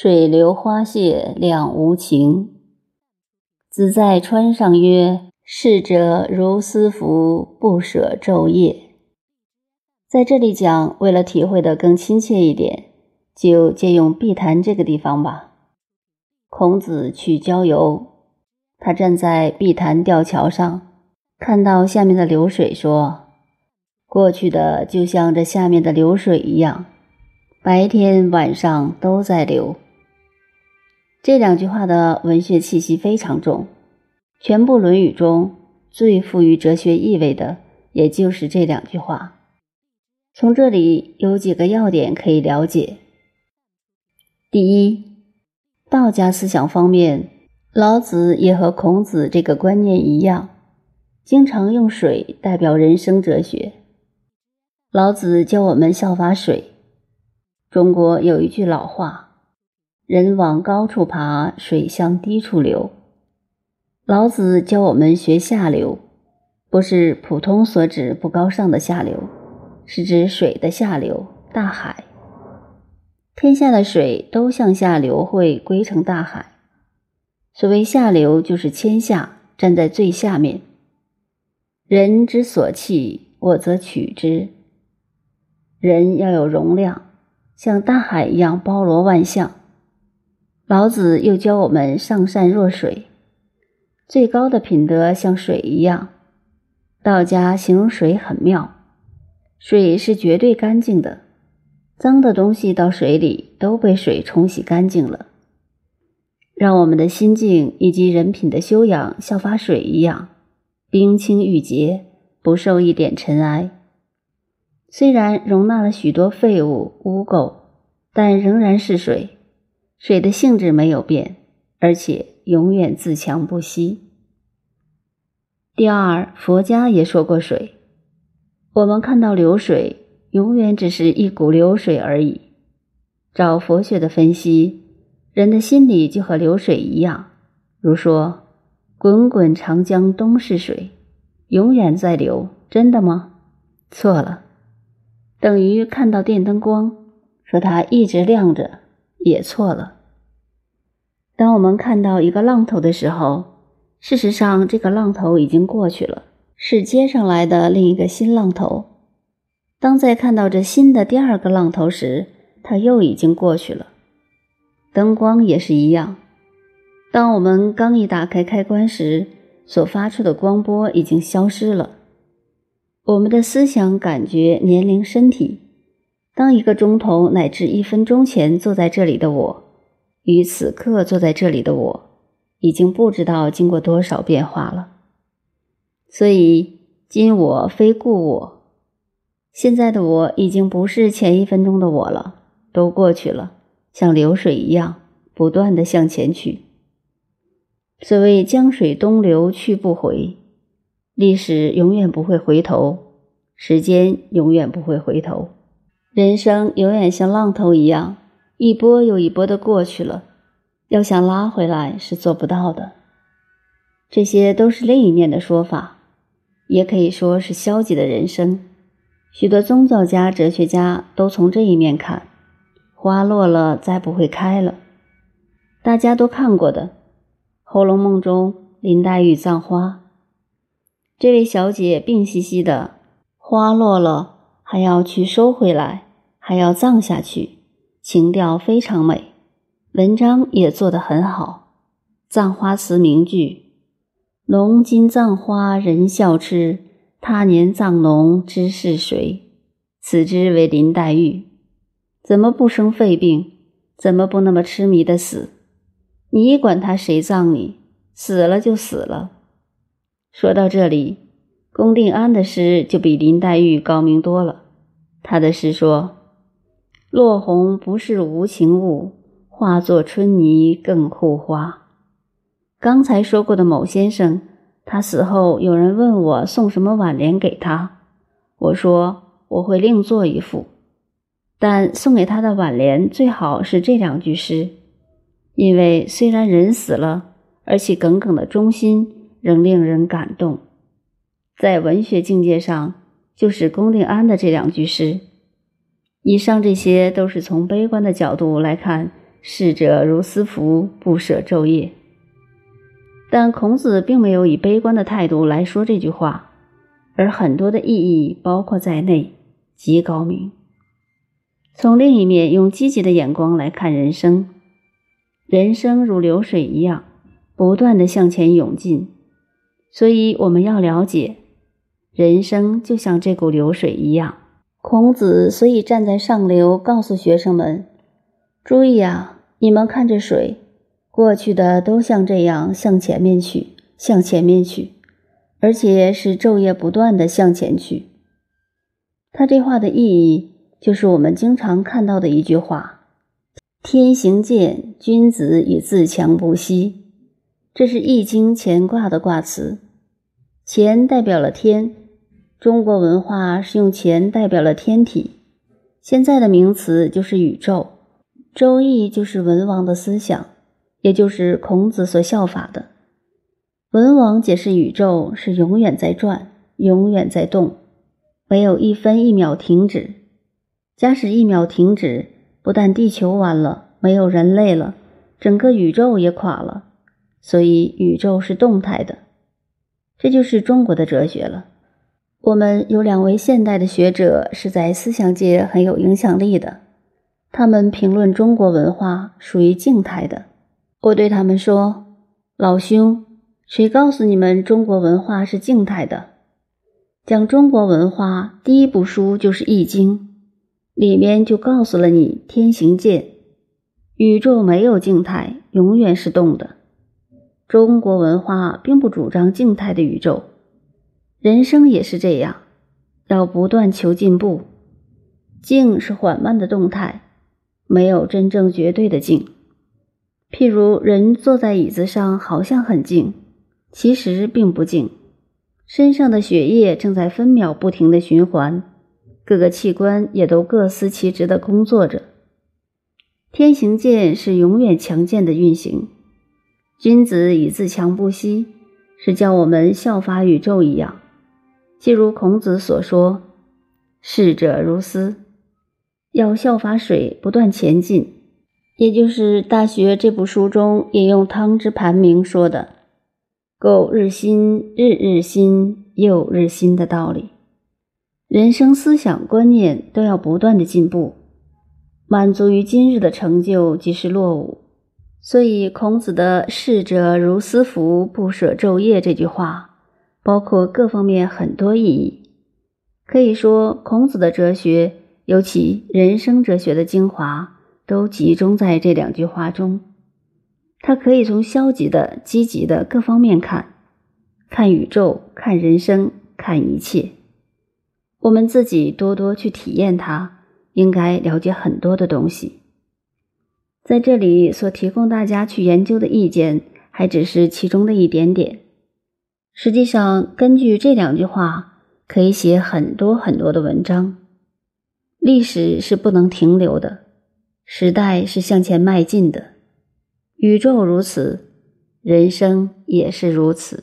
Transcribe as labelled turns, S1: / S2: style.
S1: 水流花谢两无情。子在川上曰：“逝者如斯夫，不舍昼夜。”在这里讲，为了体会的更亲切一点，就借用碧潭这个地方吧。孔子去郊游，他站在碧潭吊桥上，看到下面的流水，说：“过去的就像这下面的流水一样，白天晚上都在流。”这两句话的文学气息非常重，全部《论语》中最富于哲学意味的，也就是这两句话。从这里有几个要点可以了解：第一，道家思想方面，老子也和孔子这个观念一样，经常用水代表人生哲学。老子教我们效法水。中国有一句老话。人往高处爬，水向低处流。老子教我们学下流，不是普通所指不高尚的下流，是指水的下流，大海。天下的水都向下流会归成大海。所谓下流，就是谦下，站在最下面。人之所弃，我则取之。人要有容量，像大海一样包罗万象。老子又教我们上善若水，最高的品德像水一样。道家形容水很妙，水是绝对干净的，脏的东西到水里都被水冲洗干净了，让我们的心境以及人品的修养效法水一样，冰清玉洁，不受一点尘埃。虽然容纳了许多废物污垢，但仍然是水。水的性质没有变，而且永远自强不息。第二，佛家也说过水，我们看到流水，永远只是一股流水而已。照佛学的分析，人的心里就和流水一样。如说“滚滚长江东逝水”，永远在流，真的吗？错了，等于看到电灯光，说它一直亮着。也错了。当我们看到一个浪头的时候，事实上这个浪头已经过去了，是接上来的另一个新浪头。当再看到这新的第二个浪头时，它又已经过去了。灯光也是一样，当我们刚一打开开关时，所发出的光波已经消失了。我们的思想、感觉、年龄、身体。当一个钟头乃至一分钟前坐在这里的我，与此刻坐在这里的我，已经不知道经过多少变化了。所以今我非故我，现在的我已经不是前一分钟的我了，都过去了，像流水一样不断的向前去。所谓江水东流去不回，历史永远不会回头，时间永远不会回头。人生永远像浪头一样，一波又一波的过去了，要想拉回来是做不到的。这些都是另一面的说法，也可以说是消极的人生。许多宗教家、哲学家都从这一面看：花落了，再不会开了。大家都看过的《红楼梦》中林黛玉葬花，这位小姐病兮兮的，花落了还要去收回来。还要葬下去，情调非常美，文章也做得很好。葬花词名句：“龙今葬花人笑痴，他年葬龙知是谁？”此之为林黛玉，怎么不生肺病？怎么不那么痴迷的死？你管他谁葬你，死了就死了。说到这里，龚定安的诗就比林黛玉高明多了。他的诗说。落红不是无情物，化作春泥更护花。刚才说过的某先生，他死后有人问我送什么挽联给他，我说我会另做一副，但送给他的挽联最好是这两句诗，因为虽然人死了，而其耿耿的忠心仍令人感动。在文学境界上，就是龚定安的这两句诗。以上这些都是从悲观的角度来看逝者如斯夫，不舍昼夜。但孔子并没有以悲观的态度来说这句话，而很多的意义包括在内，极高明。从另一面，用积极的眼光来看人生，人生如流水一样，不断的向前涌进。所以我们要了解，人生就像这股流水一样。孔子所以站在上流，告诉学生们：注意啊，你们看这水。过去的都像这样向前面去，向前面去，而且是昼夜不断的向前去。他这话的意义就是我们经常看到的一句话：“天行健，君子以自强不息。”这是《易经》乾卦的卦词。乾代表了天，中国文化是用钱代表了天体，现在的名词就是宇宙。周易就是文王的思想。也就是孔子所效法的，文王解释宇宙是永远在转，永远在动，没有一分一秒停止。假使一秒停止，不但地球完了，没有人类了，整个宇宙也垮了。所以宇宙是动态的，这就是中国的哲学了。我们有两位现代的学者是在思想界很有影响力的，他们评论中国文化属于静态的。我对他们说：“老兄，谁告诉你们中国文化是静态的？讲中国文化第一部书就是《易经》，里面就告诉了你‘天行健’，宇宙没有静态，永远是动的。中国文化并不主张静态的宇宙，人生也是这样，要不断求进步。静是缓慢的动态，没有真正绝对的静。”譬如人坐在椅子上，好像很静，其实并不静。身上的血液正在分秒不停的循环，各个器官也都各司其职的工作着。天行健是永远强健的运行，君子以自强不息，是叫我们效法宇宙一样。即如孔子所说：“逝者如斯”，要效法水，不断前进。也就是《大学》这部书中引用汤之盘铭说的“苟日新，日日新，又日新”的道理。人生思想观念都要不断的进步，满足于今日的成就即是落伍。所以孔子的“逝者如斯夫，不舍昼夜”这句话，包括各方面很多意义。可以说，孔子的哲学，尤其人生哲学的精华。都集中在这两句话中。他可以从消极的、积极的各方面看，看宇宙，看人生，看一切。我们自己多多去体验它，应该了解很多的东西。在这里所提供大家去研究的意见，还只是其中的一点点。实际上，根据这两句话，可以写很多很多的文章。历史是不能停留的。时代是向前迈进的，宇宙如此，人生也是如此。